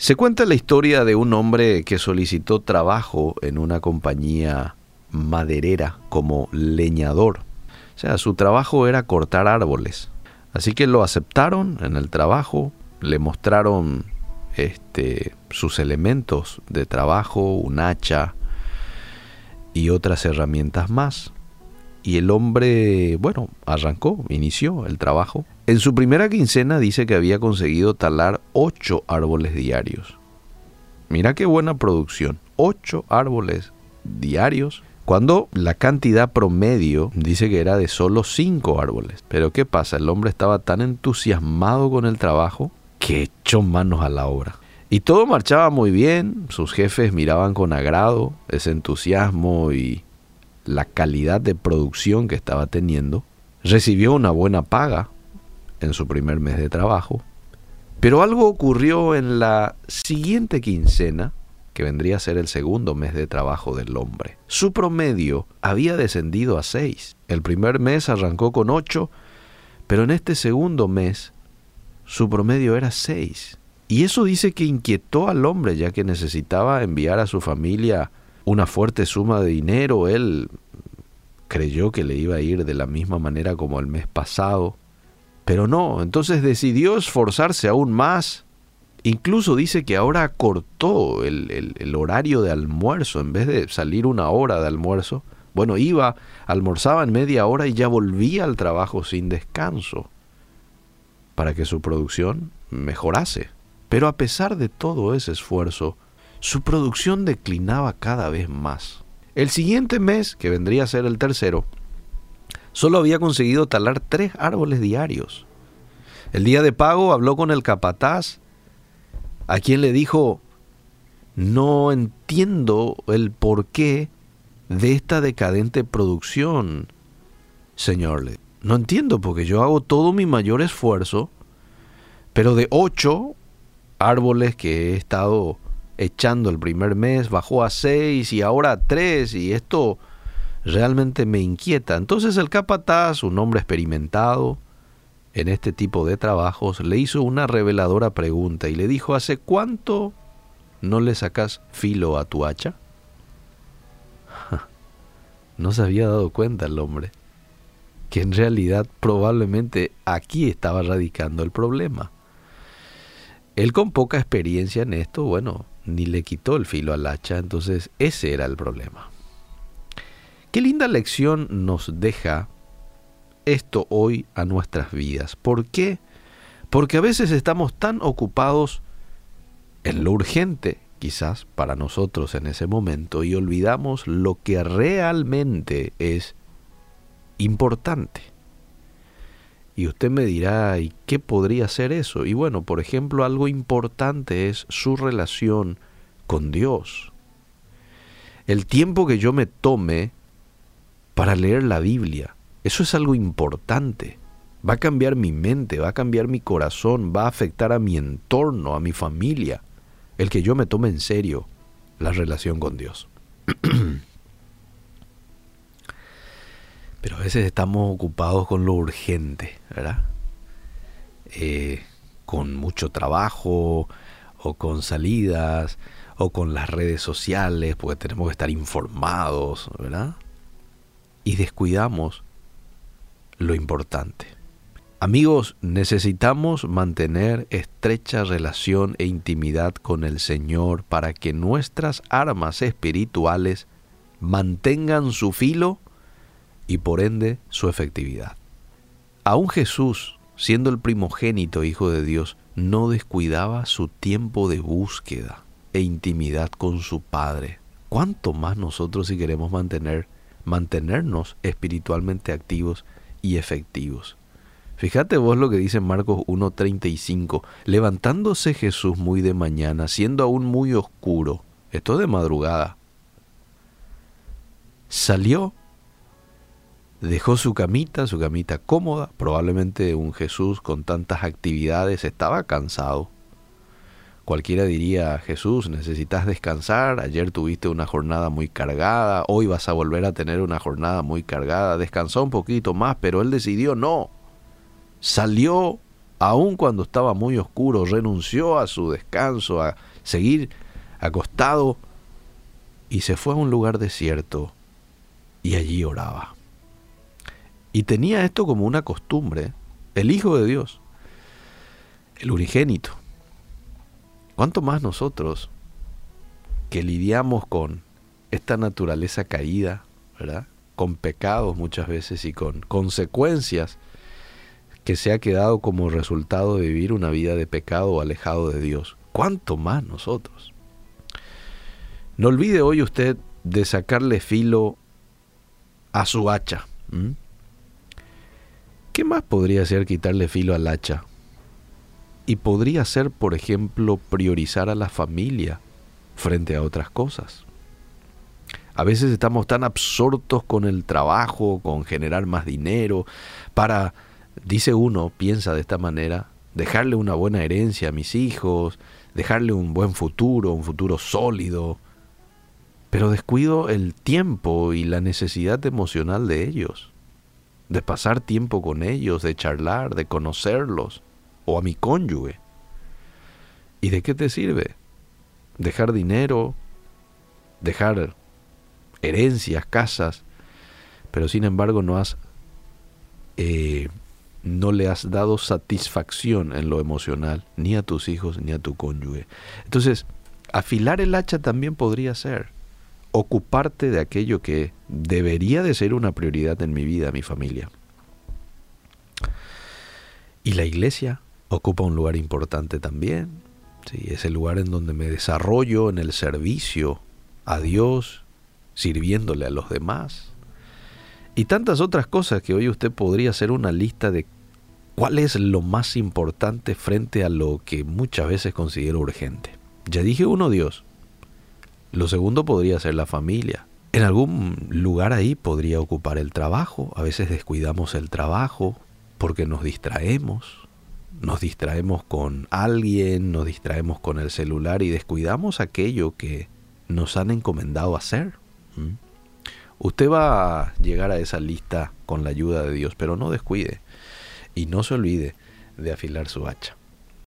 Se cuenta la historia de un hombre que solicitó trabajo en una compañía maderera como leñador. O sea, su trabajo era cortar árboles. Así que lo aceptaron en el trabajo, le mostraron este, sus elementos de trabajo, un hacha y otras herramientas más. Y el hombre, bueno, arrancó, inició el trabajo. En su primera quincena dice que había conseguido talar ocho árboles diarios. Mira qué buena producción, ocho árboles diarios cuando la cantidad promedio dice que era de solo cinco árboles. Pero ¿qué pasa? El hombre estaba tan entusiasmado con el trabajo que echó manos a la obra. Y todo marchaba muy bien, sus jefes miraban con agrado ese entusiasmo y la calidad de producción que estaba teniendo. Recibió una buena paga en su primer mes de trabajo. Pero algo ocurrió en la siguiente quincena que vendría a ser el segundo mes de trabajo del hombre. Su promedio había descendido a 6. El primer mes arrancó con 8, pero en este segundo mes su promedio era 6. Y eso dice que inquietó al hombre ya que necesitaba enviar a su familia una fuerte suma de dinero. Él creyó que le iba a ir de la misma manera como el mes pasado. Pero no, entonces decidió esforzarse aún más Incluso dice que ahora cortó el, horario de almuerzo, en vez de salir una hora de almuerzo, bueno, iba, almorzaba en media hora y ya volvía al trabajo sin descanso, para que su producción mejorase. Pero a pesar de todo ese esfuerzo, su producción declinaba cada vez más. El siguiente mes, que vendría a ser el tercero, solo había conseguido talar tres árboles diarios. El día de pago habló con el capataz a quien le dijo, no entiendo el porqué de esta decadente producción, señor. No entiendo porque yo hago todo mi mayor esfuerzo, pero de ocho árboles que he estado echando el primer mes, bajó a seis y ahora a tres y esto realmente me inquieta. Entonces el capataz, un hombre experimentado, en este tipo de trabajos, le hizo una reveladora pregunta y le dijo, ¿hace cuánto no le sacas filo a tu hacha? No se había dado cuenta el hombre que en realidad probablemente aquí estaba radicando el problema. Él con poca experiencia en esto, bueno, ni le quitó el filo al hacha, entonces ese era el problema. Qué linda lección nos deja esto hoy a nuestras vidas. ¿Por qué? Porque a veces estamos tan ocupados en lo urgente, quizás para nosotros en ese momento, y olvidamos lo que realmente es importante. Y usted me dirá, ¿y qué podría ser eso? Y bueno, por ejemplo, algo importante es su relación con Dios. El tiempo que yo me tome para leer la Biblia, eso es algo importante. Va a cambiar mi mente, va a cambiar mi corazón, va a afectar a mi entorno, a mi familia, el que yo me tome en serio la relación con Dios. Pero a veces estamos ocupados con lo urgente, ¿verdad? Eh, con mucho trabajo o con salidas o con las redes sociales, porque tenemos que estar informados, ¿verdad? Y descuidamos lo importante. Amigos, necesitamos mantener estrecha relación e intimidad con el Señor para que nuestras armas espirituales mantengan su filo y por ende su efectividad. Aún Jesús, siendo el primogénito Hijo de Dios, no descuidaba su tiempo de búsqueda e intimidad con su Padre. ¿Cuánto más nosotros si queremos mantener, mantenernos espiritualmente activos y efectivos. Fíjate vos lo que dice Marcos 1.35. Levantándose Jesús muy de mañana, siendo aún muy oscuro, esto de madrugada, salió, dejó su camita, su camita cómoda, probablemente un Jesús con tantas actividades estaba cansado. Cualquiera diría, Jesús, necesitas descansar, ayer tuviste una jornada muy cargada, hoy vas a volver a tener una jornada muy cargada, descansó un poquito más, pero él decidió no. Salió aun cuando estaba muy oscuro, renunció a su descanso, a seguir acostado y se fue a un lugar desierto y allí oraba. Y tenía esto como una costumbre, el Hijo de Dios, el unigénito. ¿Cuánto más nosotros que lidiamos con esta naturaleza caída, ¿verdad? Con pecados muchas veces y con consecuencias que se ha quedado como resultado de vivir una vida de pecado alejado de Dios. ¿Cuánto más nosotros? No olvide hoy usted de sacarle filo a su hacha. ¿Qué más podría ser quitarle filo al hacha? Y podría ser, por ejemplo, priorizar a la familia frente a otras cosas. A veces estamos tan absortos con el trabajo, con generar más dinero, para, dice uno, piensa de esta manera, dejarle una buena herencia a mis hijos, dejarle un buen futuro, un futuro sólido, pero descuido el tiempo y la necesidad emocional de ellos, de pasar tiempo con ellos, de charlar, de conocerlos, o a mi cónyuge. ¿Y de qué te sirve? Dejar dinero, dejar herencias, casas, pero sin embargo no has eh, no le has dado satisfacción en lo emocional ni a tus hijos ni a tu cónyuge. Entonces, afilar el hacha también podría ser ocuparte de aquello que debería de ser una prioridad en mi vida, mi familia. Y la iglesia ocupa un lugar importante también. Sí, es el lugar en donde me desarrollo en el servicio a Dios, sirviéndole a los demás. Y tantas otras cosas que hoy usted podría hacer una lista de cuál es lo más importante frente a lo que muchas veces considero urgente. Ya dije uno, Dios. Lo segundo podría ser la familia. En algún lugar ahí podría ocupar el trabajo. A veces descuidamos el trabajo porque nos distraemos. Nos distraemos con alguien, nos distraemos con el celular y descuidamos aquello que nos han encomendado hacer. ¿Mm? Usted va a llegar a esa lista con la ayuda de Dios, pero no descuide y no se olvide de afilar su hacha.